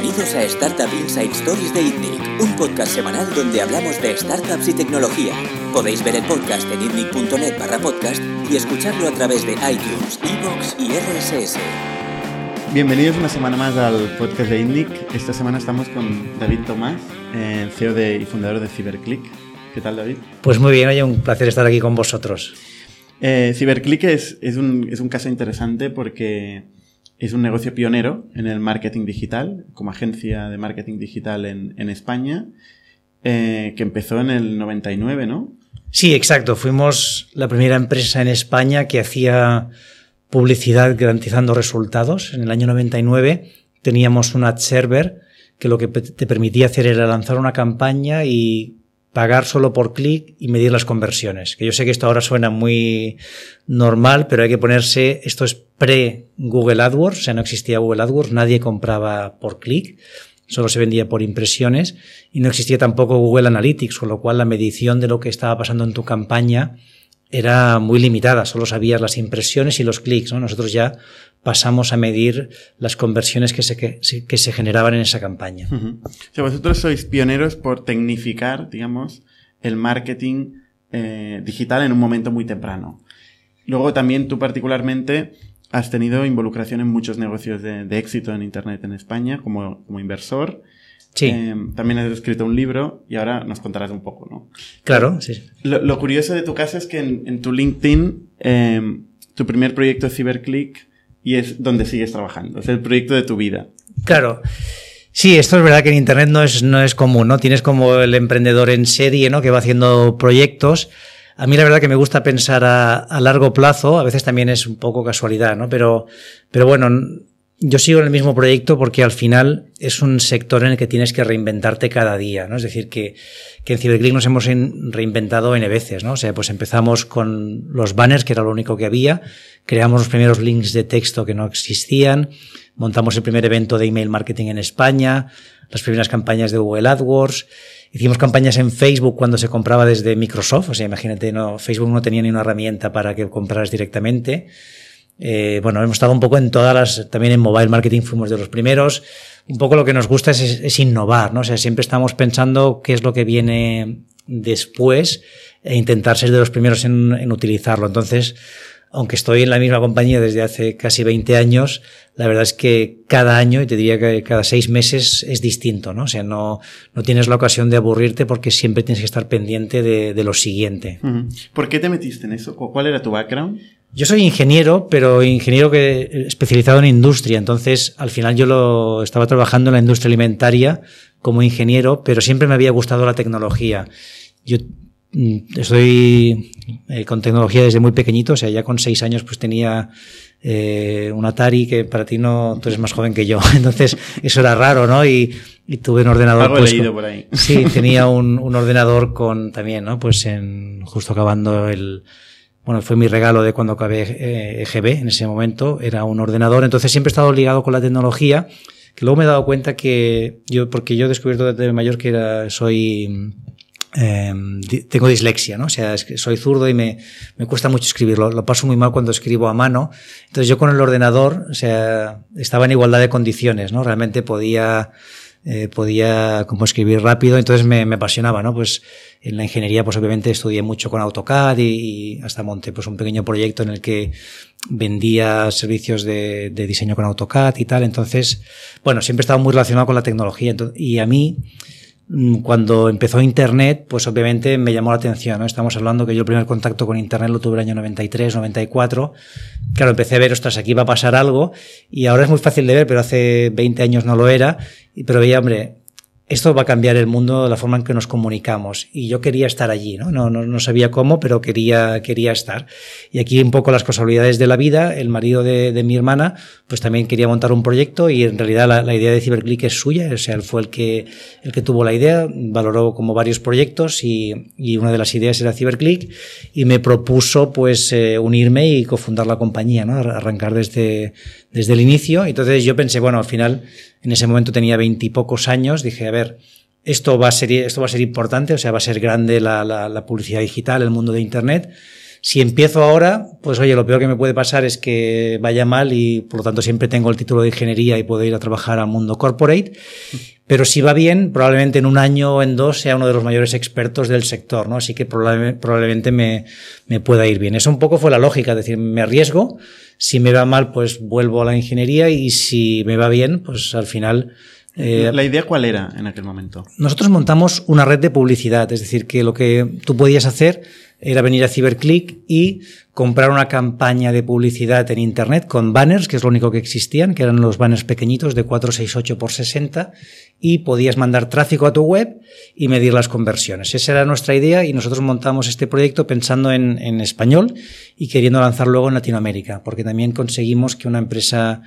Bienvenidos a Startup Inside Stories de ITNIC, un podcast semanal donde hablamos de startups y tecnología. Podéis ver el podcast en itnic.net barra podcast y escucharlo a través de iTunes, Evox y RSS. Bienvenidos una semana más al podcast de ITNIC. Esta semana estamos con David Tomás, el CEO de, y fundador de CyberClick. ¿Qué tal, David? Pues muy bien, oye, un placer estar aquí con vosotros. Eh, CyberClick es, es, un, es un caso interesante porque es un negocio pionero en el marketing digital, como agencia de marketing digital en, España, eh, que empezó en el 99, ¿no? Sí, exacto. Fuimos la primera empresa en España que hacía publicidad garantizando resultados. En el año 99 teníamos un ad server que lo que te permitía hacer era lanzar una campaña y pagar solo por clic y medir las conversiones. Que yo sé que esto ahora suena muy normal, pero hay que ponerse, esto es pre-Google AdWords, o sea, no existía Google AdWords, nadie compraba por clic, solo se vendía por impresiones y no existía tampoco Google Analytics, con lo cual la medición de lo que estaba pasando en tu campaña era muy limitada, solo sabías las impresiones y los clics, ¿no? Nosotros ya pasamos a medir las conversiones que se, que, que se generaban en esa campaña. Uh -huh. O sea, vosotros sois pioneros por tecnificar, digamos, el marketing eh, digital en un momento muy temprano. Luego también tú particularmente has tenido involucración en muchos negocios de, de éxito en Internet en España como, como inversor. Sí. Eh, también has escrito un libro y ahora nos contarás un poco, ¿no? Claro, sí. Lo, lo curioso de tu caso es que en, en tu LinkedIn, eh, tu primer proyecto es CyberClick y es donde sigues trabajando. Es el proyecto de tu vida. Claro. Sí, esto es verdad que en Internet no es, no es común, ¿no? Tienes como el emprendedor en serie, ¿no? Que va haciendo proyectos. A mí la verdad que me gusta pensar a, largo plazo, a veces también es un poco casualidad, ¿no? Pero, pero bueno, yo sigo en el mismo proyecto porque al final es un sector en el que tienes que reinventarte cada día, ¿no? Es decir, que, que en CyberClick nos hemos reinventado N veces, ¿no? O sea, pues empezamos con los banners, que era lo único que había, creamos los primeros links de texto que no existían, montamos el primer evento de email marketing en España, las primeras campañas de Google AdWords, hicimos campañas en Facebook cuando se compraba desde Microsoft, o sea, imagínate, no, Facebook no tenía ni una herramienta para que compraras directamente. Eh, bueno, hemos estado un poco en todas las, también en mobile marketing fuimos de los primeros. Un poco lo que nos gusta es, es, innovar, ¿no? O sea, siempre estamos pensando qué es lo que viene después e intentar ser de los primeros en, en utilizarlo. Entonces, aunque estoy en la misma compañía desde hace casi 20 años, la verdad es que cada año, y te diría que cada seis meses, es distinto, ¿no? O sea, no, no tienes la ocasión de aburrirte porque siempre tienes que estar pendiente de, de lo siguiente. ¿Por qué te metiste en eso? ¿Cuál era tu background? Yo soy ingeniero, pero ingeniero que especializado en industria. Entonces, al final yo lo estaba trabajando en la industria alimentaria como ingeniero, pero siempre me había gustado la tecnología. Yo estoy eh, con tecnología desde muy pequeñito, o sea, ya con seis años pues tenía eh, un Atari que para ti no, tú eres más joven que yo, entonces eso era raro, ¿no? Y, y tuve un ordenador. Algo pues, leído con, por ahí. Sí, tenía un, un, ordenador con también, ¿no? Pues en justo acabando el, bueno, fue mi regalo de cuando acabé eh, EGB en ese momento, era un ordenador, entonces siempre he estado ligado con la tecnología, que luego me he dado cuenta que yo, porque yo he descubierto desde mayor que era, soy eh, tengo dislexia, ¿no? O sea, soy zurdo y me, me cuesta mucho escribirlo. Lo paso muy mal cuando escribo a mano. Entonces yo con el ordenador, o sea, estaba en igualdad de condiciones, ¿no? Realmente podía, eh, podía como escribir rápido, entonces me, me, apasionaba, ¿no? Pues en la ingeniería, pues obviamente estudié mucho con AutoCAD y, y, hasta monté pues un pequeño proyecto en el que vendía servicios de, de diseño con AutoCAD y tal. Entonces, bueno, siempre he estado muy relacionado con la tecnología. Entonces, y a mí, cuando empezó Internet, pues obviamente me llamó la atención, ¿no? Estamos hablando que yo el primer contacto con Internet lo tuve el año 93, 94. Claro, empecé a ver, ostras, aquí va a pasar algo y ahora es muy fácil de ver, pero hace 20 años no lo era. Pero veía, hombre, esto va a cambiar el mundo, la forma en que nos comunicamos. Y yo quería estar allí, ¿no? No, no, no sabía cómo, pero quería, quería estar. Y aquí un poco las casualidades de la vida. El marido de, de mi hermana, pues también quería montar un proyecto y en realidad la, idea de CyberClick es suya. O sea, él fue el que, el que tuvo la idea, valoró como varios proyectos y, y una de las ideas era CyberClick y me propuso pues eh, unirme y cofundar la compañía, ¿no? Arrancar desde, desde el inicio. Entonces yo pensé, bueno, al final, en ese momento tenía veintipocos años, dije, a ver, esto va a ser, esto va a ser importante, o sea, va a ser grande la, la, la, publicidad digital, el mundo de Internet. Si empiezo ahora, pues oye, lo peor que me puede pasar es que vaya mal y por lo tanto siempre tengo el título de ingeniería y puedo ir a trabajar al mundo corporate. Pero si va bien, probablemente en un año o en dos sea uno de los mayores expertos del sector, ¿no? Así que probablemente me, me pueda ir bien. Eso un poco fue la lógica, es decir, me arriesgo, si me va mal, pues vuelvo a la ingeniería y si me va bien, pues al final eh, ¿La idea cuál era en aquel momento? Nosotros montamos una red de publicidad, es decir, que lo que tú podías hacer era venir a CiberClick y comprar una campaña de publicidad en Internet con banners, que es lo único que existían, que eran los banners pequeñitos de 468 por 60, y podías mandar tráfico a tu web y medir las conversiones. Esa era nuestra idea y nosotros montamos este proyecto pensando en, en español y queriendo lanzar luego en Latinoamérica, porque también conseguimos que una empresa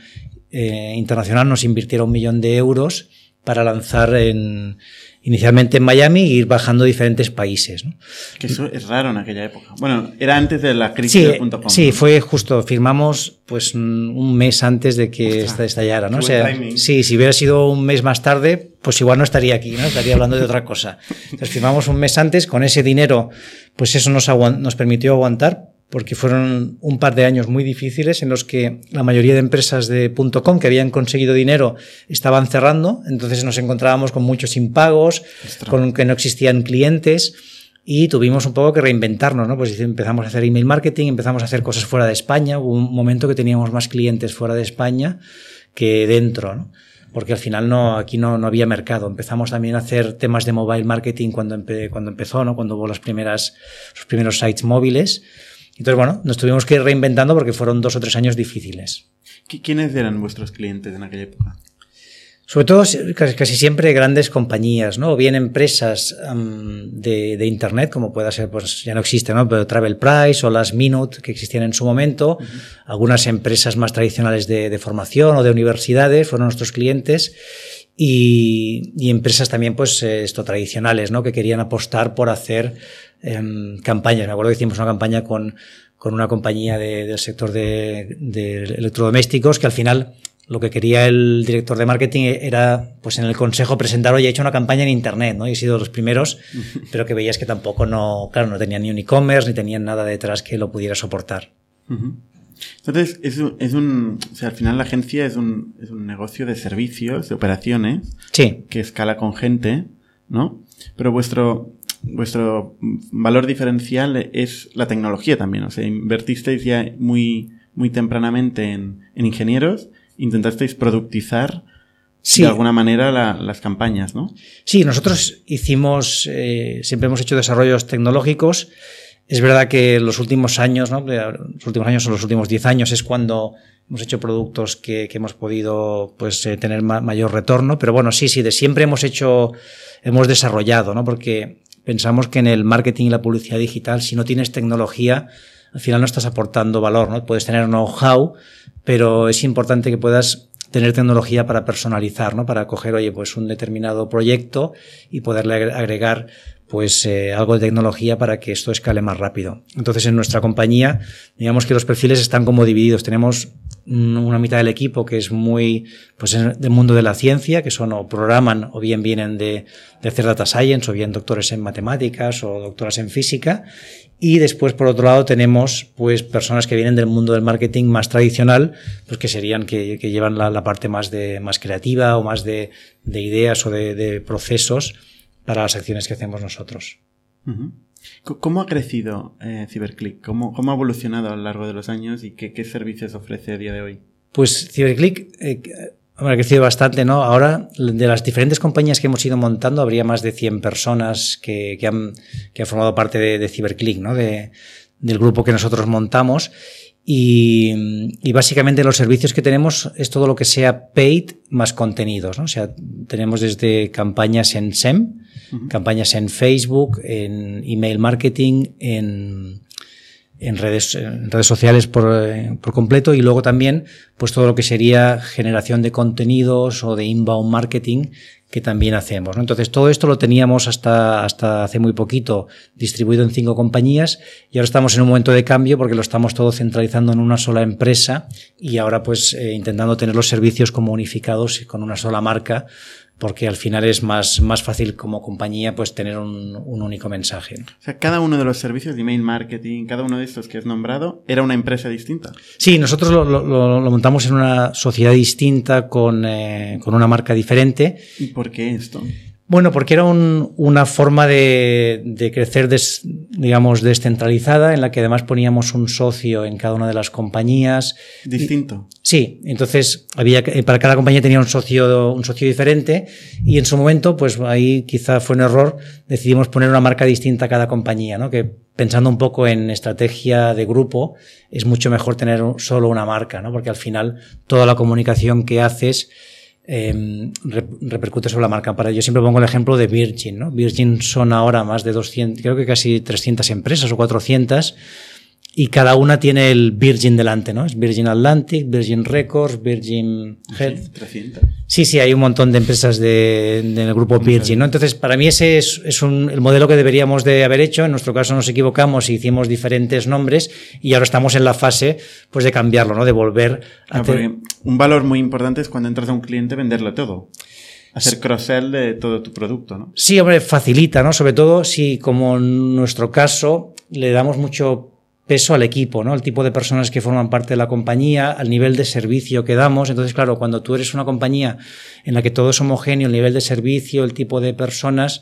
eh, internacional nos invirtiera un millón de euros para lanzar en, inicialmente en Miami e ir bajando diferentes países. ¿no? Que eso es raro en aquella época. Bueno, era antes de la crisis sí, de Sí, fue justo. Firmamos pues un mes antes de que Ostras, estallara. ¿no? O sea, sí, si hubiera sido un mes más tarde, pues igual no estaría aquí, ¿no? Estaría hablando de otra cosa. Entonces firmamos un mes antes. Con ese dinero, pues eso nos, nos permitió aguantar porque fueron un par de años muy difíciles en los que la mayoría de empresas de .com que habían conseguido dinero estaban cerrando, entonces nos encontrábamos con muchos impagos, con que no existían clientes y tuvimos un poco que reinventarnos, ¿no? Pues empezamos a hacer email marketing, empezamos a hacer cosas fuera de España, hubo un momento que teníamos más clientes fuera de España que dentro, ¿no? Porque al final no, aquí no, no había mercado. Empezamos también a hacer temas de mobile marketing cuando, cuando empezó, ¿no? Cuando hubo las primeras, los primeros sites móviles. Entonces, bueno, nos tuvimos que ir reinventando porque fueron dos o tres años difíciles. ¿Quiénes eran vuestros clientes en aquella época? Sobre todo, casi siempre grandes compañías, ¿no? O bien empresas um, de, de, Internet, como pueda ser, pues ya no existe, ¿no? Pero Travel Price o las Minute, que existían en su momento. Uh -huh. Algunas empresas más tradicionales de, de, formación o de universidades fueron nuestros clientes. Y, y empresas también, pues, esto, tradicionales, ¿no? Que querían apostar por hacer eh, campañas. Me acuerdo que hicimos una campaña con, con una compañía de, del sector de, de, electrodomésticos que al final lo que quería el director de marketing era, pues en el consejo presentar, oye, he hecho una campaña en internet, ¿no? Y he sido los primeros, pero que veías que tampoco no, claro, no tenían ni un e-commerce, ni tenían nada detrás que lo pudiera soportar. Uh -huh. Entonces, es un, es un, o sea, al final la agencia es un, es un negocio de servicios, de operaciones, sí. que escala con gente, ¿no? Pero vuestro, vuestro valor diferencial es la tecnología también. O sea, invertisteis ya muy, muy tempranamente en, en ingenieros, intentasteis productizar sí. de alguna manera la, las campañas, ¿no? Sí, nosotros hicimos, eh, siempre hemos hecho desarrollos tecnológicos. Es verdad que los últimos años, ¿no? Los últimos años o los últimos 10 años es cuando hemos hecho productos que, que hemos podido pues eh, tener ma mayor retorno, pero bueno, sí, sí, de siempre hemos hecho, hemos desarrollado, ¿no? Porque pensamos que en el marketing y la publicidad digital, si no tienes tecnología, al final no estás aportando valor, ¿no? Puedes tener know-how, pero es importante que puedas tener tecnología para personalizar, ¿no? Para coger, oye, pues un determinado proyecto y poderle agregar pues eh, algo de tecnología para que esto escale más rápido. Entonces, en nuestra compañía, digamos que los perfiles están como divididos. Tenemos una mitad del equipo que es muy pues del mundo de la ciencia, que son o programan o bien vienen de, hacer data science o bien doctores en matemáticas o doctoras en física. Y después, por otro lado, tenemos pues personas que vienen del mundo del marketing más tradicional, pues que serían que, llevan la, parte más de más creativa o más de, de ideas o de, procesos para las acciones que hacemos nosotros. ¿Cómo ha crecido eh, CiberClick? ¿Cómo, ¿Cómo, ha evolucionado a lo largo de los años y qué, qué servicios ofrece a día de hoy? Pues CiberClick eh, ha crecido bastante, ¿no? Ahora, de las diferentes compañías que hemos ido montando, habría más de 100 personas que, que, han, que han formado parte de, de CiberClick, ¿no? De, del grupo que nosotros montamos. Y, y, básicamente los servicios que tenemos es todo lo que sea paid más contenidos, ¿no? O sea, tenemos desde campañas en SEM, uh -huh. campañas en Facebook, en email marketing, en, en redes, en redes sociales por, eh, por, completo y luego también pues todo lo que sería generación de contenidos o de inbound marketing que también hacemos. Entonces, todo esto lo teníamos hasta, hasta hace muy poquito distribuido en cinco compañías y ahora estamos en un momento de cambio porque lo estamos todo centralizando en una sola empresa y ahora pues eh, intentando tener los servicios como unificados con una sola marca porque al final es más, más fácil como compañía pues tener un, un único mensaje. O sea, cada uno de los servicios de email marketing, cada uno de estos que has nombrado, era una empresa distinta. Sí, nosotros lo, lo, lo montamos en una sociedad distinta con, eh, con una marca diferente. ¿Y por qué esto? Bueno, porque era un, una forma de, de crecer, des, digamos, descentralizada, en la que además poníamos un socio en cada una de las compañías. Distinto. Y, sí, entonces había para cada compañía tenía un socio, un socio diferente y en su momento, pues ahí quizá fue un error, decidimos poner una marca distinta a cada compañía, ¿no? Que pensando un poco en estrategia de grupo, es mucho mejor tener solo una marca, ¿no? Porque al final toda la comunicación que haces eh, repercute sobre la marca. Para yo siempre pongo el ejemplo de Virgin, ¿no? Virgin son ahora más de 200, creo que casi 300 empresas o 400 y cada una tiene el Virgin delante, ¿no? Es Virgin Atlantic, Virgin Records, Virgin Health. 300. Sí, sí, hay un montón de empresas de, del grupo Virgin, ¿no? Entonces, para mí ese es, es un, el modelo que deberíamos de haber hecho. En nuestro caso nos equivocamos y hicimos diferentes nombres y ahora estamos en la fase, pues, de cambiarlo, ¿no? De volver a... Porque un valor muy importante es cuando entras a un cliente venderlo todo. Hacer cross-sell de todo tu producto, ¿no? Sí, hombre, facilita, ¿no? Sobre todo si, como en nuestro caso, le damos mucho peso al equipo, ¿no? El tipo de personas que forman parte de la compañía, al nivel de servicio que damos. Entonces, claro, cuando tú eres una compañía en la que todo es homogéneo, el nivel de servicio, el tipo de personas,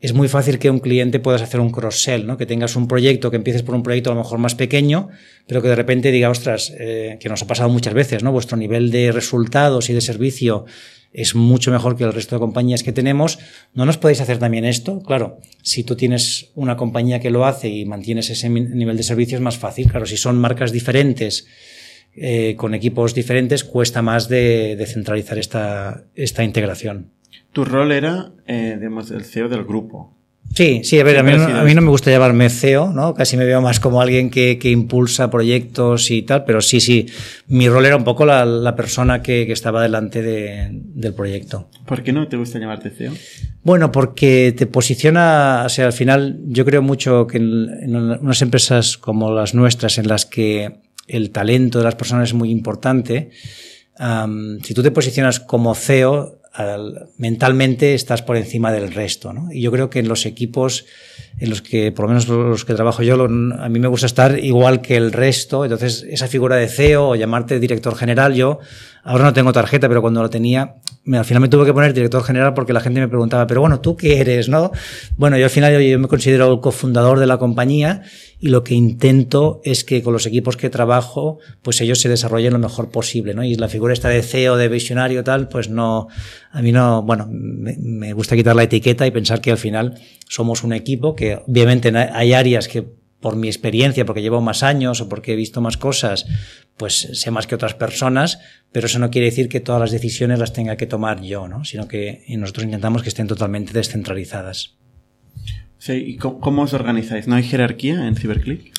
es muy fácil que un cliente puedas hacer un cross-sell, ¿no? Que tengas un proyecto, que empieces por un proyecto a lo mejor más pequeño, pero que de repente diga, ostras, eh, que nos ha pasado muchas veces, ¿no? Vuestro nivel de resultados y de servicio es mucho mejor que el resto de compañías que tenemos. ¿No nos podéis hacer también esto? Claro, si tú tienes una compañía que lo hace y mantienes ese nivel de servicio es más fácil. Claro, si son marcas diferentes, eh, con equipos diferentes, cuesta más de, de, centralizar esta, esta integración. Tu rol era, eh, digamos, el CEO del grupo. Sí, sí, a ver, a mí, no, a mí, no, me gusta llamarme CEO, ¿no? Casi me veo más como alguien que, que impulsa proyectos y tal, pero sí, sí, mi rol era un poco la, la persona que, que, estaba delante de, del proyecto. ¿Por qué no te gusta llamarte CEO? Bueno, porque te posiciona, o sea, al final yo creo mucho que en, en unas empresas como las nuestras, en las que el talento de las personas es muy importante, um, si tú te posicionas como CEO, al, mentalmente estás por encima del resto, ¿no? Y yo creo que en los equipos en los que, por lo menos los que trabajo yo, a mí me gusta estar igual que el resto. Entonces, esa figura de CEO o llamarte director general, yo ahora no tengo tarjeta, pero cuando lo tenía, al final me tuve que poner director general porque la gente me preguntaba, pero bueno, ¿tú qué eres, no? Bueno, yo al final yo, yo me considero el cofundador de la compañía y lo que intento es que con los equipos que trabajo, pues ellos se desarrollen lo mejor posible, ¿no? Y la figura esta de CEO, de visionario, tal, pues no, a mí no, bueno, me, me gusta quitar la etiqueta y pensar que al final somos un equipo que obviamente hay áreas que por mi experiencia, porque llevo más años o porque he visto más cosas, pues sé más que otras personas, pero eso no quiere decir que todas las decisiones las tenga que tomar yo, ¿no? Sino que nosotros intentamos que estén totalmente descentralizadas. Sí, ¿y cómo os organizáis? ¿No hay jerarquía en CiberClick?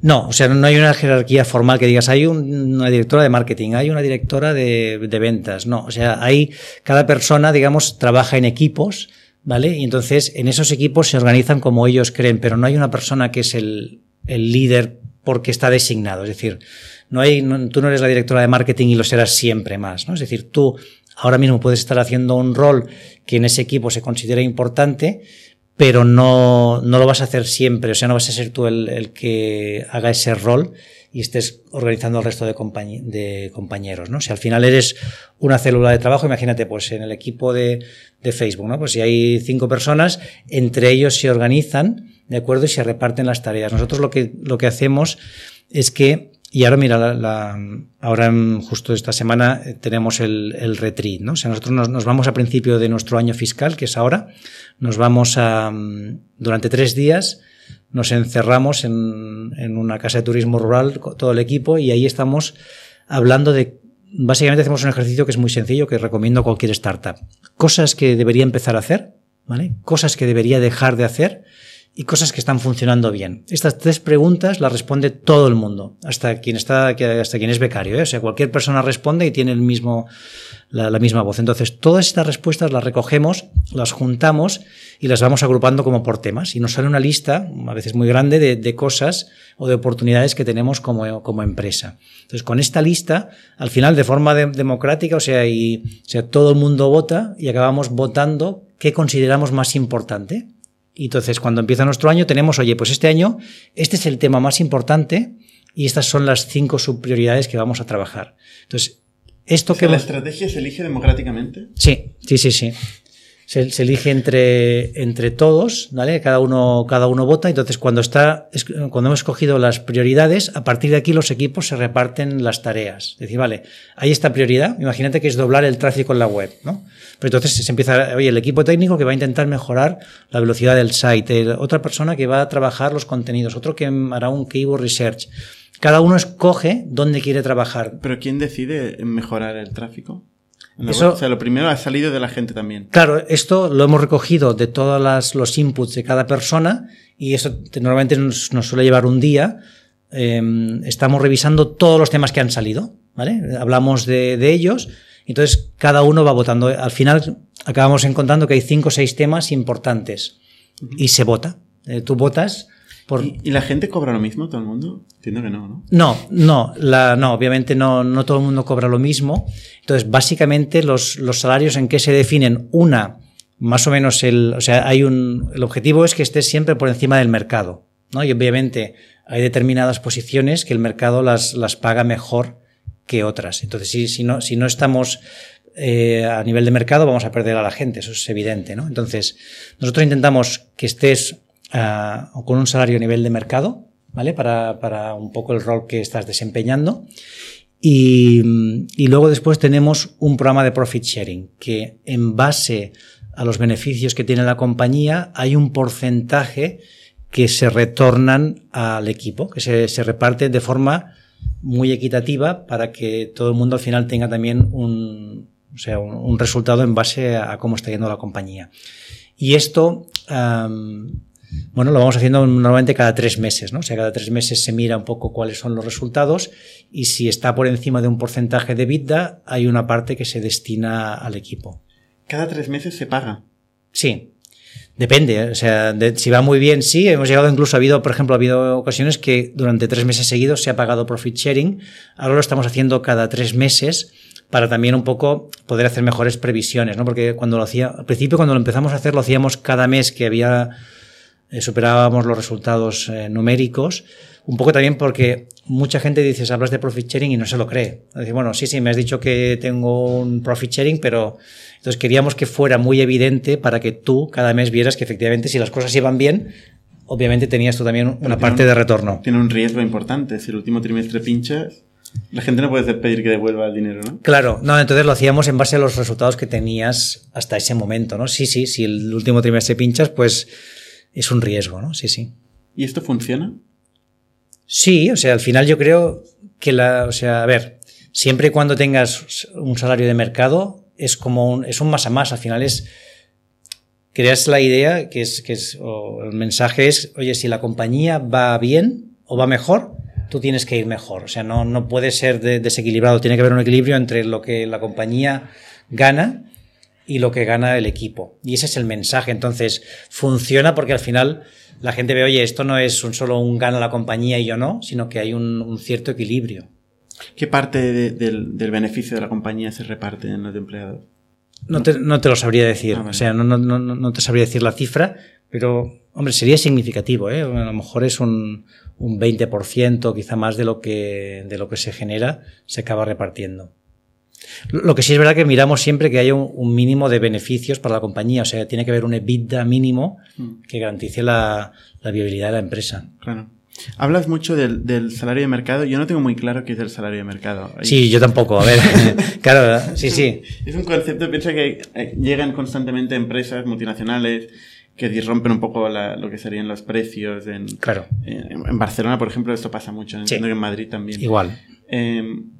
No, o sea, no hay una jerarquía formal que digas, hay un, una directora de marketing, hay una directora de, de, ventas. No, o sea, hay, cada persona, digamos, trabaja en equipos, ¿vale? Y entonces en esos equipos se organizan como ellos creen, pero no hay una persona que es el, el líder porque está designado. Es decir, no hay, no, tú no eres la directora de marketing y lo serás siempre más, ¿no? Es decir, tú ahora mismo puedes estar haciendo un rol que en ese equipo se considera importante, pero no, no lo vas a hacer siempre, o sea, no vas a ser tú el, el que haga ese rol y estés organizando al resto de, compañ de compañeros, ¿no? Si al final eres una célula de trabajo, imagínate, pues en el equipo de, de Facebook, ¿no? Pues si hay cinco personas, entre ellos se organizan, ¿de acuerdo? Y se reparten las tareas. Nosotros lo que, lo que hacemos es que y ahora, mira, la, ahora justo esta semana tenemos el, el retreat, ¿no? O sea, nosotros nos, nos, vamos a principio de nuestro año fiscal, que es ahora, nos vamos a, durante tres días, nos encerramos en, en una casa de turismo rural, todo el equipo, y ahí estamos hablando de, básicamente hacemos un ejercicio que es muy sencillo, que recomiendo a cualquier startup. Cosas que debería empezar a hacer, ¿vale? Cosas que debería dejar de hacer, y cosas que están funcionando bien. Estas tres preguntas las responde todo el mundo, hasta quien está, hasta quien es becario, ¿eh? o sea, cualquier persona responde y tiene el mismo, la, misma voz. Entonces, todas estas respuestas las recogemos, las juntamos y las vamos agrupando como por temas. Y nos sale una lista, a veces muy grande, de, cosas o de oportunidades que tenemos como, como, empresa. Entonces, con esta lista, al final, de forma democrática, o sea, y, o sea, todo el mundo vota y acabamos votando qué consideramos más importante. Y entonces, cuando empieza nuestro año, tenemos, oye, pues este año, este es el tema más importante y estas son las cinco subprioridades que vamos a trabajar. Entonces, esto que... ¿La estrategia se elige democráticamente? Sí, sí, sí, sí. Se, elige entre, entre todos, ¿vale? Cada uno, cada uno vota. Entonces, cuando está, cuando hemos escogido las prioridades, a partir de aquí los equipos se reparten las tareas. Es decir, vale, hay esta prioridad. Imagínate que es doblar el tráfico en la web, ¿no? Pero entonces se empieza, oye, el equipo técnico que va a intentar mejorar la velocidad del site, otra persona que va a trabajar los contenidos, otro que hará un keyword research cada uno escoge dónde quiere trabajar. Pero ¿quién decide mejorar el tráfico? Eso, o sea, lo primero ha salido de la gente también. Claro, esto lo hemos recogido de todos los inputs de cada persona y eso normalmente nos, suele llevar un día. Em, estamos revisando todos los temas que han salido, ¿vale? Hablamos de, ellos, entonces cada uno va votando. Al final acabamos encontrando que hay cinco o seis temas importantes y se vota. Eh, tú votas ¿Y, la gente cobra lo mismo, todo el mundo? Entiendo que no, ¿no? No, no, la, no obviamente no, no todo el mundo cobra lo mismo. Entonces, básicamente, los, los salarios en qué se definen, una, más o menos el, o sea, hay un, el objetivo es que estés siempre por encima del mercado, ¿no? Y obviamente hay determinadas posiciones que el mercado las, las paga mejor que otras. Entonces, si, si no, si no estamos eh, a nivel de mercado, vamos a perder a la gente, eso es evidente, ¿no? Entonces, nosotros intentamos que estés o con un salario a nivel de mercado, ¿vale? Para, para un poco el rol que estás desempeñando. Y, y, luego después tenemos un programa de profit sharing, que en base a los beneficios que tiene la compañía hay un porcentaje que se retornan al equipo, que se, se reparte de forma muy equitativa para que todo el mundo al final tenga también un, o sea, un, resultado en base a, cómo está yendo la compañía. Y esto bueno, lo vamos haciendo normalmente cada tres meses, ¿no? O sea, cada tres meses se mira un poco cuáles son los resultados y si está por encima de un porcentaje de vida, hay una parte que se destina al equipo. ¿Cada tres meses se paga? Sí. Depende, ¿eh? o sea, si va muy bien, sí. Hemos llegado, incluso ha habido, por ejemplo, ha habido ocasiones que durante tres meses seguidos se ha pagado profit sharing. Ahora lo estamos haciendo cada tres meses para también un poco poder hacer mejores previsiones, ¿no? Porque cuando lo hacía, al principio cuando lo empezamos a hacer, lo hacíamos cada mes que había eh, superábamos los resultados eh, numéricos, un poco también porque mucha gente dice, hablas de profit sharing y no se lo cree. Dice, bueno, sí, sí, me has dicho que tengo un profit sharing, pero entonces queríamos que fuera muy evidente para que tú cada mes vieras que efectivamente si las cosas iban bien, obviamente tenías tú también una parte de retorno. Tiene un riesgo importante. Si el último trimestre pinchas, la gente no puede pedir que devuelva el dinero, ¿no? Claro, no, entonces lo hacíamos en base a los resultados que tenías hasta ese momento, ¿no? Sí, sí, si el último trimestre pinchas, pues es un riesgo, ¿no? Sí, sí. ¿Y esto funciona? Sí, o sea, al final yo creo que la, o sea, a ver, siempre y cuando tengas un salario de mercado, es como un, es un más a más, al final es, creas la idea que es, que es, o el mensaje es, oye, si la compañía va bien o va mejor, tú tienes que ir mejor. O sea, no, no puede ser desequilibrado, tiene que haber un equilibrio entre lo que la compañía gana y lo que gana el equipo. Y ese es el mensaje. Entonces, funciona porque al final la gente ve, oye, esto no es un solo un gana la compañía y yo no, sino que hay un, cierto equilibrio. ¿Qué parte del, beneficio de la compañía se reparte en los empleados? No te, no te lo sabría decir. Ah, o sea, no, no, no, no, te sabría decir la cifra, pero, hombre, sería significativo, ¿eh? A lo mejor es un, un 20%, quizá más de lo que, de lo que se genera, se acaba repartiendo. Lo que sí es verdad que miramos siempre que haya un, mínimo de beneficios para la compañía, o sea, tiene que haber un EBITDA mínimo mm. que garantice la, viabilidad de la empresa. Claro. Hablas mucho del, salario de mercado. Yo no tengo muy claro qué es el salario de mercado. Sí, yo tampoco. A ver, claro, sí, sí. Es un concepto, piensa que eh, llegan constantemente empresas multinacionales que disrompen un poco lo que serían los precios. En, claro. En, Barcelona, por ejemplo, esto pasa mucho. Entiendo que en Madrid también. Igual. Em,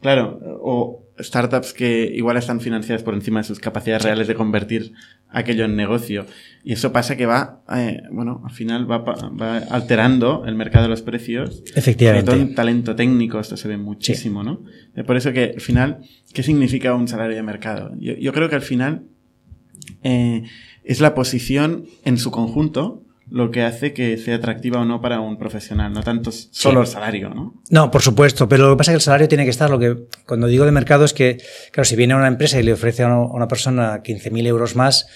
claro, o startups que igual están financiadas por encima de sus capacidades reales de convertir aquello en negocio. Y eso pasa que va, eh, bueno, al final va, va, alterando el mercado de los precios. Efectivamente. Sobre todo en talento técnico, esto se ve muchísimo, ¿no? Eh, por eso que al final, ¿qué significa un salario de mercado? Yo, yo creo que al final eh, es la posición en su conjunto lo que hace que sea atractiva o no para un profesional, no tanto solo sí. el salario, ¿no? No, por supuesto, pero lo que pasa es que el salario tiene que estar, lo que cuando digo de mercado es que, claro, si viene una empresa y le ofrece a una persona 15.000 euros más,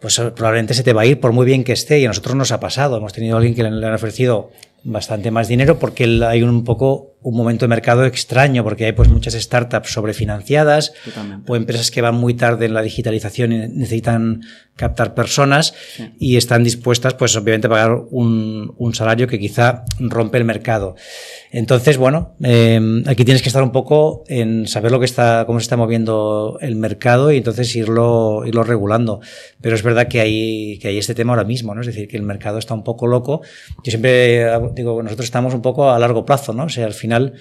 pues probablemente se te va a ir por muy bien que esté y a nosotros nos ha pasado, hemos tenido a alguien que le han ofrecido bastante más dinero porque hay un poco un momento de mercado extraño porque hay pues muchas startups sobrefinanciadas Totalmente. o empresas que van muy tarde en la digitalización y necesitan captar personas sí. y están dispuestas pues obviamente a pagar un, un, salario que quizá rompe el mercado. Entonces, bueno, eh, aquí tienes que estar un poco en saber lo que está, cómo se está moviendo el mercado y entonces irlo, irlo regulando. Pero es verdad que hay, que hay este tema ahora mismo, ¿no? Es decir, que el mercado está un poco loco. Yo siempre digo, nosotros estamos un poco a largo plazo, ¿no? O sea, al final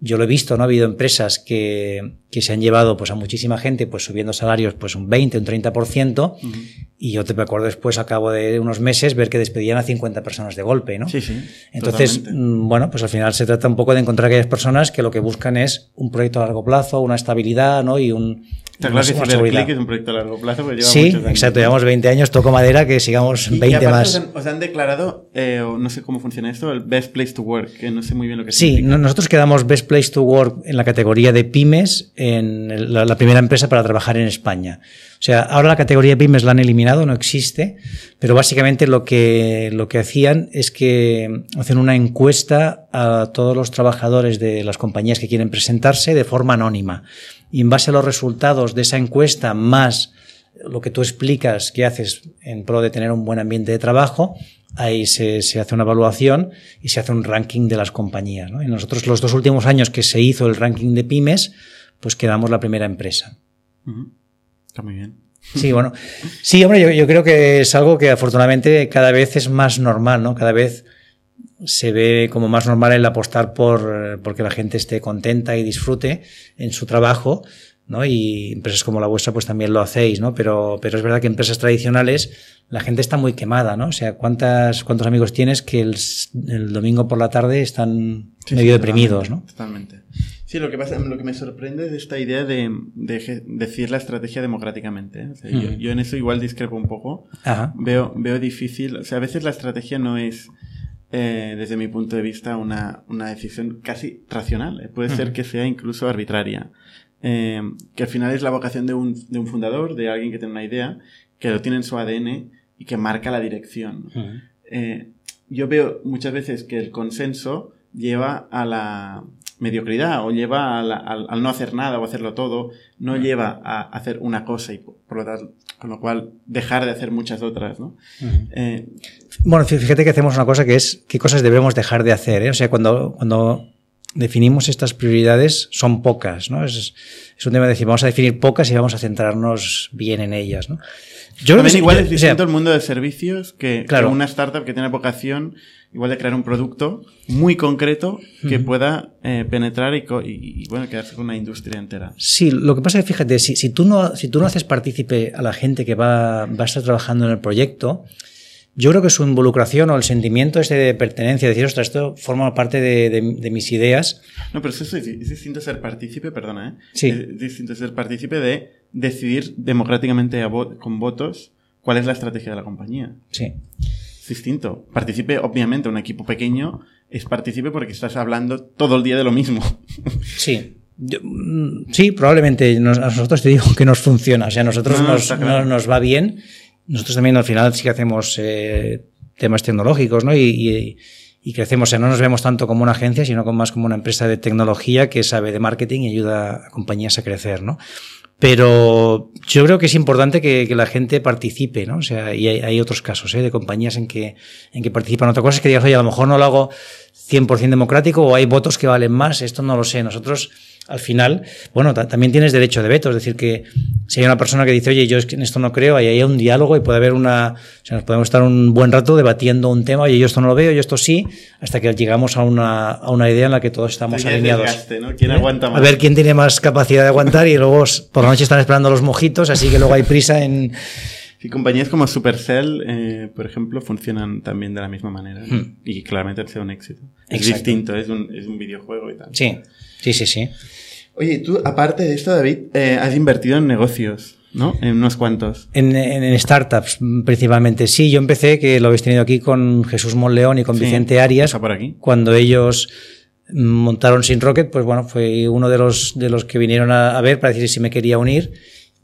yo lo he visto, ¿no? Ha habido empresas que, que se han llevado pues a muchísima gente pues subiendo salarios pues un 20, un 30% uh -huh. y yo te me acuerdo después a cabo de unos meses ver que despedían a 50 personas de golpe, ¿no? Sí, sí. Entonces, totalmente. bueno, pues al final se trata un poco de encontrar aquellas personas que lo que buscan es un proyecto a largo plazo, una estabilidad, ¿no? Y un, Está claro que es un proyecto a largo plazo, lleva Sí, exacto, llevamos 20 años, toco madera, que sigamos Y- 20 y aparte más. Os han, os han declarado, eh, o no sé cómo funciona esto, el Best Place to Work, que no sé muy bien lo que Sí, significa. no- nosotros quedamos Best Place to Work en la categoría de pymes, en la, la primera empresa para trabajar en España. O sea, ahora la categoría de pymes la han eliminado, no existe, pero básicamente lo que, lo que hacían es que hacen una encuesta a todos los trabajadores de las compañías que quieren presentarse de forma anónima. Y en base a los resultados de esa encuesta, más lo que tú explicas que haces en pro de tener un buen ambiente de trabajo, ahí se, se hace una evaluación y se hace un ranking de las compañías. ¿no? Y nosotros los dos últimos años que se hizo el ranking de pymes, pues quedamos la primera empresa. Está muy bien. Sí, bueno. Sí, hombre, yo, yo creo que es algo que afortunadamente cada vez es más normal, ¿no? Cada vez se ve como más normal el apostar por eh, porque la gente esté contenta y disfrute en su trabajo, ¿no? Y empresas como la vuestra pues también lo hacéis, ¿no? Pero, pero es verdad que empresas tradicionales la gente está muy quemada, ¿no? O sea, ¿cuántas, cuántos amigos tienes que el, domingo por la tarde están Sí, medio sí, deprimidos, ¿no? totalmente, Totalmente. Sí, lo que pasa, lo que me sorprende es esta idea de, decir la estrategia democráticamente. ¿eh? O sea, yo, en eso igual discrepo un poco. Ajá. Veo, veo difícil, o sea, a veces la estrategia no es, eh, desde mi punto de vista, una, una decisión casi racional. eh. Puede ser que sea incluso arbitraria. Eh, que al final es la vocación de un, de un fundador, de alguien que tiene una idea, que lo tiene en su ADN y que marca la dirección. Eh, yo veo muchas veces que el consenso lleva a la mediocridad o lleva a la- al, al no hacer nada o hacerlo todo, no lleva a hacer una cosa y por, lo tanto, con lo cual dejar de hacer muchas otras, ¿no? Eh, Bueno, fí- fíjate que hacemos una cosa que es qué cosas debemos dejar de hacer. ¿eh? O sea, cuando, cuando definimos estas prioridades, son pocas, ¿no? Es, es un tema de decir, vamos a definir pocas y vamos a centrarnos bien en ellas, ¿no? Yo también sí- igual yo- es o sea, distinto el mundo de servicios que, que Claro. una startup que tiene vocación igual de crear un producto muy concreto que pueda eh, penetrar y, y- y, bueno, quedarse con una industria entera. Sí, lo que pasa es que fíjate, si, si, tú, no, si tú no haces partícipe a la gente que va, va a estar trabajando en el proyecto, yo creo que su involucración o el sentimiento este de pertenencia, de decir, ostras, esto forma parte de, de- de mis ideas, No, pero eso es, es distinto ser partícipe, perdona, ¿eh? Sí. Es distinto ser partícipe de decidir democráticamente a vo- con votos cuál es la estrategia de la compañía. sí. Es distinto. Participe, obviamente, un equipo pequeño es partícipe porque estás hablando todo el día de lo mismo. Sí. Yo, mm, sí, probablemente nos- a nosotros te digo que nos funciona. O sea, a nosotros No, no, nos, claro. no- nos va bien. Nosotros también al final sí que hacemos eh, temas tecnológicos, ¿no? Y, y- y crecemos. O sea, no nos vemos tanto como una agencia, sino más como una empresa de tecnología que sabe de marketing y ayuda a compañías a crecer, ¿no? Pero yo creo que es importante que, que la gente participe, ¿no? O sea, y hay, hay otros casos, ¿eh? De compañías en que, en que participan. Otra cosa es que digas, oye, a lo mejor no lo hago 100% democrático o hay votos que valen más. Esto no lo sé. Nosotros al final, bueno, también tienes derecho de veto, es decir, que si hay una persona que dice, oye, yo en esto no creo, ahí hay un diálogo y puede haber una, o sea, nos podemos estar un buen rato debatiendo un tema, oye, yo esto no lo veo, yo esto sí, hasta que llegamos a una, a una idea en la que todos estamos alineados. Desgaste, ¿no? ¿Quién aguanta más? A ver quién tiene más capacidad de aguantar y luego por la noche están esperando los mojitos, así que luego hay prisa en... Y compañías como Supercell, eh, por ejemplo, funcionan también de la misma manera. ¿no? Hmm. Y claramente ha sido un éxito. Es Exacto. distinto, es un, es un videojuego y tal. Sí, sí, sí, sí. Oye, tú, aparte de esto, David, eh, has invertido en negocios, ¿no? En unos cuantos. En, en- en startups, principalmente. Sí, yo empecé, que lo habéis tenido aquí con Jesús Monleón y con Sí, Vicente Arias, por aquí. cuando ellos mm, montaron Sin Rocket, pues bueno, fue uno de los, de los que vinieron a, a ver para decir si me quería unir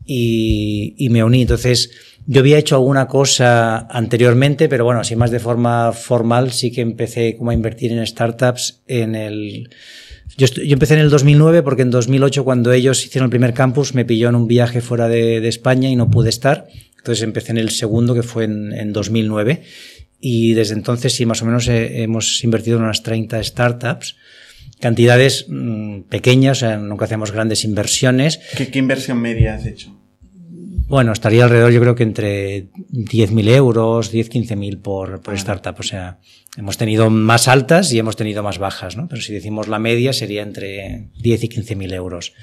y, y me uní. Entonces, yo había hecho alguna cosa anteriormente, pero bueno, así más de forma formal, sí que empecé como a invertir en startups en el... Yo, yo empecé en el 2009 porque en 2008 cuando ellos hicieron el primer campus me pilló en un viaje fuera de, España y no pude estar. Entonces empecé en el segundo que fue en, en 2009 y desde entonces sí más o menos eh, hemos invertido en unas 30 startups. Cantidades mm, pequeñas, o sea, nunca hacemos grandes inversiones. ¿Qué, qué inversión media has hecho? Bueno, estaría alrededor, yo creo que entre 10.000 euros, 10, 15.000 por, por startup. O sea, hemos tenido más altas y hemos tenido más bajas, ¿no? Pero si decimos la media sería entre 10 y 15.000 euros.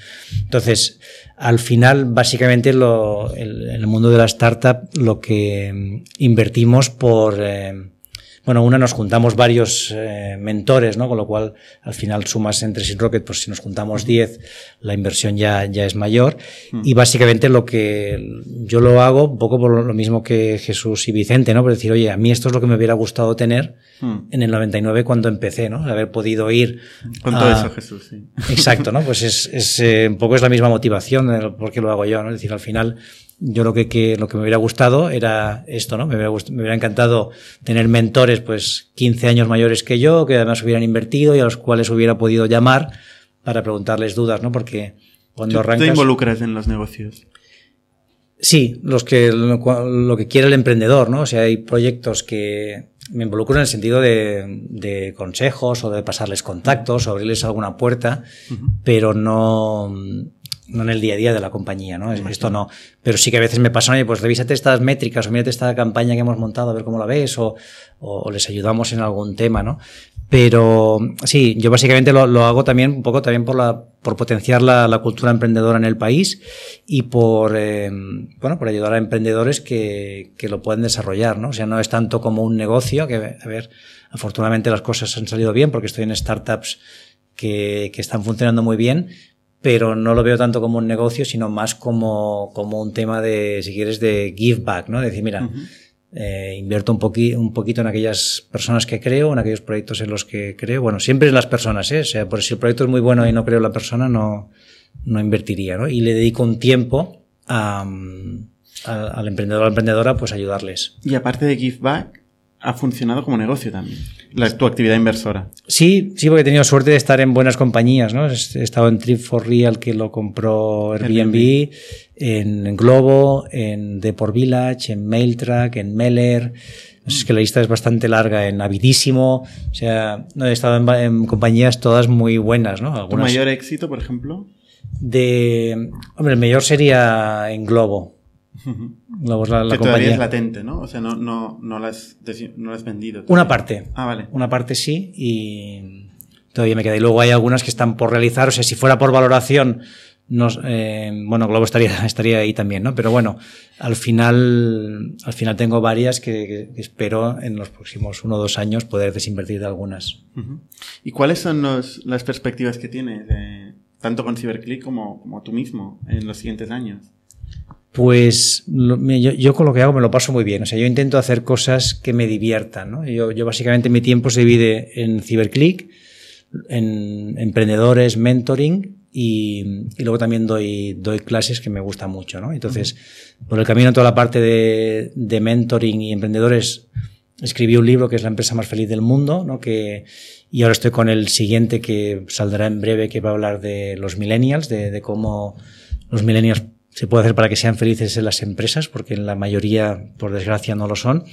Entonces, al final, básicamente, lo, el, el mundo de la startup, lo que invertimos por, eh, bueno, una nos juntamos varios eh, mentores, ¿no? Con lo cual, al final sumas entre Sin Rocket, pues si nos juntamos 10, la inversión ya, ya es mayor. Y básicamente lo que yo lo hago, un poco por lo mismo que Jesús y Vicente, ¿no? Por decir, oye, a mí esto es lo que me hubiera gustado tener en el 99 cuando empecé, ¿no? Haber podido ir. Con a- todo eso, Jesús, sí. Exacto, ¿no? Pues es, es eh, un poco es la misma motivación de lo- por qué lo hago yo, ¿no? Es decir, al final, yo lo que, que- lo que me hubiera gustado era esto, ¿no? Me hubiera, gust- me hubiera encantado tener mentores, pues, 15 años mayores que yo, que además hubieran invertido y a los cuales hubiera podido llamar para preguntarles dudas, ¿no? Porque cuando ¿Tú te arrancas... involucras en los negocios? Sí, los que, lo, lo que quiere el emprendedor, ¿no? O sea, hay proyectos que me involucro en el sentido de, de consejos o de pasarles contactos o abrirles alguna puerta, pero no, no en el día a día de la compañía, ¿no? Esto no. Pero sí que a veces me pasan, oye, pues revísate estas métricas o mírate esta campaña que hemos montado a ver cómo la ves o, o les ayudamos en algún tema, ¿no? Pero sí, yo básicamente lo, lo hago también un poco también por la por potenciar la, la cultura emprendedora en el país y por eh, bueno por ayudar a emprendedores que, que lo pueden desarrollar, ¿no? O sea, no es tanto como un negocio, que a ver, afortunadamente las cosas han salido bien porque estoy en startups que, que están funcionando muy bien, pero no lo veo tanto como un negocio, sino más como, como un tema de, si quieres, de give back, ¿no? De decir, mira, eh, invierto un, poqui, un poquito en aquellas personas que creo, en aquellos proyectos en los que creo. Bueno, siempre en las personas, ¿eh? O sea, por si el proyecto es muy bueno y no creo en la persona, no, no invertiría, ¿no? Y le dedico un tiempo a, mm, a- al emprendedor o emprendedora, pues ayudarles. Y aparte de Give Back, ha funcionado como negocio también. La, tu actividad inversora. Sí, sí, porque he tenido suerte de estar en buenas compañías, ¿no? He estado en Trip for Real, que lo compró Airbnb, en Globo, en Deport Village, en Mailtrack, en Meller. Es que la lista es bastante larga, en Avidísimo. O sea, no, he estado en, compañías todas muy buenas, ¿no? ¿Tu Algunas mayor éxito, por ejemplo? de... Hombre, el mayor sería en Globo. La, la que todavía compañía. es latente, ¿no? O sea, no, no, no, la, has, no la has vendido. Una parte. Ah, vale. Una parte sí y todavía me queda. Y luego hay algunas que están por realizar. O sea, si fuera por valoración, nos, eh, bueno, Globo estaría, estaría ahí también, ¿no? Pero bueno, al final, al final tengo varias que, que espero en los próximos uno o dos años poder desinvertir de algunas. ¿Y cuáles son los- las perspectivas que tienes, eh, tanto con CyberClick como, como tú mismo, en los siguientes años? Pues lo- yo, yo con lo que hago me lo paso muy bien. O sea, yo intento hacer cosas que me diviertan, ¿no? Yo, yo básicamente mi tiempo se divide en CyberClick, en emprendedores, mentoring y, y luego también doy, doy clases que me gustan mucho, ¿no? Entonces, por el camino toda la parte de, de mentoring y emprendedores, escribí un libro que es La empresa más feliz del mundo, ¿no? Que, y ahora estoy con el siguiente que saldrá en breve que va a hablar de los millennials, de, de cómo los millennials se puede hacer para que sean felices en las empresas, porque en la mayoría, por desgracia, no lo son.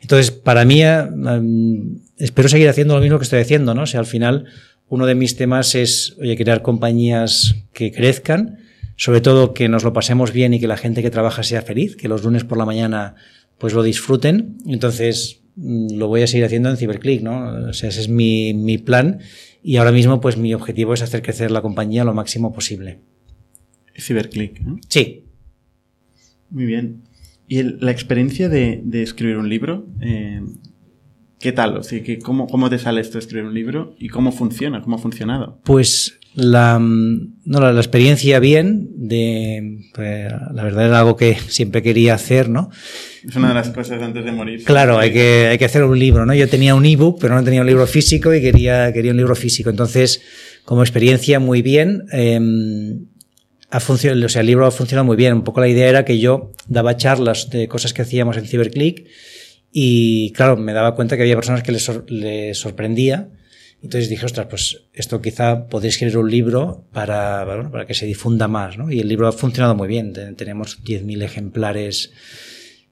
Entonces, para mí, eh, mm, espero seguir haciendo lo mismo que estoy haciendo, ¿no? O sea, al final, uno de mis temas es, oye, crear compañías que crezcan, sobre todo que nos lo pasemos bien y que la gente que trabaja sea feliz, que los lunes por la mañana pues lo disfruten. Entonces, mm, lo voy a seguir haciendo en CiberClick, ¿no? O sea, ese es mi, mi plan y ahora mismo pues mi objetivo es hacer crecer la compañía lo máximo posible. CiberClick, ¿no? Sí. Muy bien. ¿Y el- la experiencia de, de escribir un libro? eh, ¿Qué tal? O sea, que ¿cómo, ¿Cómo te sale esto de escribir un libro? ¿Y cómo funciona? ¿Cómo ha funcionado? Pues la, mm, no, la, la experiencia bien, de, pues, la verdad era algo que siempre quería hacer, ¿no? Es una de las cosas antes de morir. Claro, hay que, hay que hacer un libro, ¿no? Yo tenía un ebook, pero no tenía un libro físico y quería, quería un libro físico. Entonces, como experiencia muy bien, eh, ha funcionado, o sea, el libro ha funcionado muy bien. Un poco la idea era que yo daba charlas de cosas que hacíamos en CiberClick y, claro, me daba cuenta que había personas que les, sor- les sorprendía. Entonces dije, ostras, pues esto quizá podéis escribir un libro para, bueno, para que se difunda más, ¿no? Y el libro ha funcionado muy bien. Te- Tenemos 10.000 ejemplares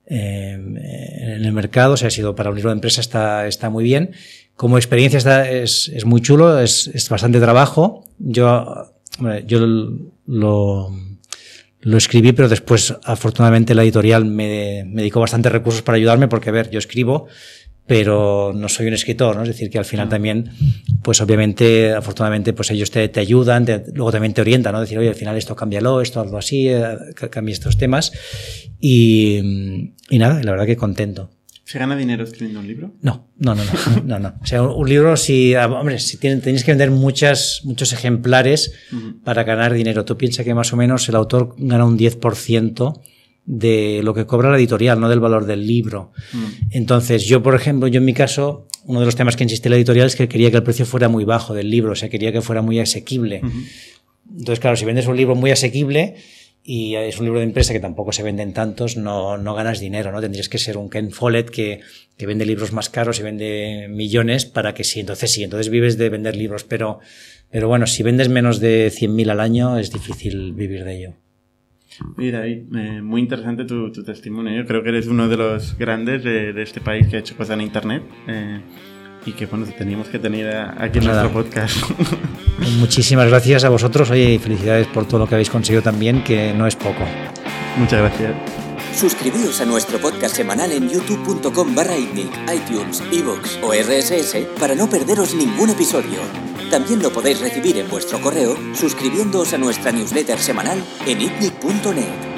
eh, en el mercado, o sea, ha sido para un libro de empresa está, está muy bien. Como experiencia está, es, es muy chulo, es, es bastante trabajo. Yo, yo lo, lo escribí, pero después, afortunadamente, la editorial me, me dedicó bastantes recursos para ayudarme, porque, a ver, yo escribo, pero no soy un escritor, ¿no? Es decir, que al final también, pues obviamente, afortunadamente, pues ellos te, te ayudan, te- luego también te orientan, ¿no? Decir, oye, al final esto cámbialo, esto hazlo así, eh, ca- cambia estos temas. Y, y nada, la verdad que contento. ¿Se gana dinero escribiendo un libro? No, no, no, no, no, no. O sea, un libro, si, ah, hombre, si tienen, tenéis que vender muchas, muchos ejemplares para ganar dinero. Tú piensas que más o menos el autor gana un 10% de lo que cobra la editorial, no del valor del libro. Entonces, yo, por ejemplo, yo en mi caso, uno de los temas que insistí en la editorial es que quería que el precio fuera muy bajo del libro, o sea, quería que fuera muy asequible. Entonces, claro, si vendes un libro muy asequible y es un libro de empresa que tampoco se venden tantos, no, no ganas dinero, ¿no? Tendrías que ser un Ken Follett que, que vende libros más caros y vende millones para que sí, entonces sí, entonces vives de vender libros, pero, pero bueno, si vendes menos de 100.000 al año es difícil vivir de ello. David, eh, muy interesante tu, testimonio. Creo que eres uno de los grandes de, de este país que ha hecho cosas en Internet. eh, y que, bueno, teníamos que tener aquí en Pues nuestro podcast. Muchísimas gracias a vosotros, oye, y felicidades por todo lo que habéis conseguido también, que no es poco. Muchas gracias. Suscribíos a nuestro podcast semanal en youtube.com barra itnic, iTunes, iVoox o RSS para no perderos ningún episodio. También lo podéis recibir en vuestro correo suscribiéndoos a nuestra newsletter semanal en itnic.net.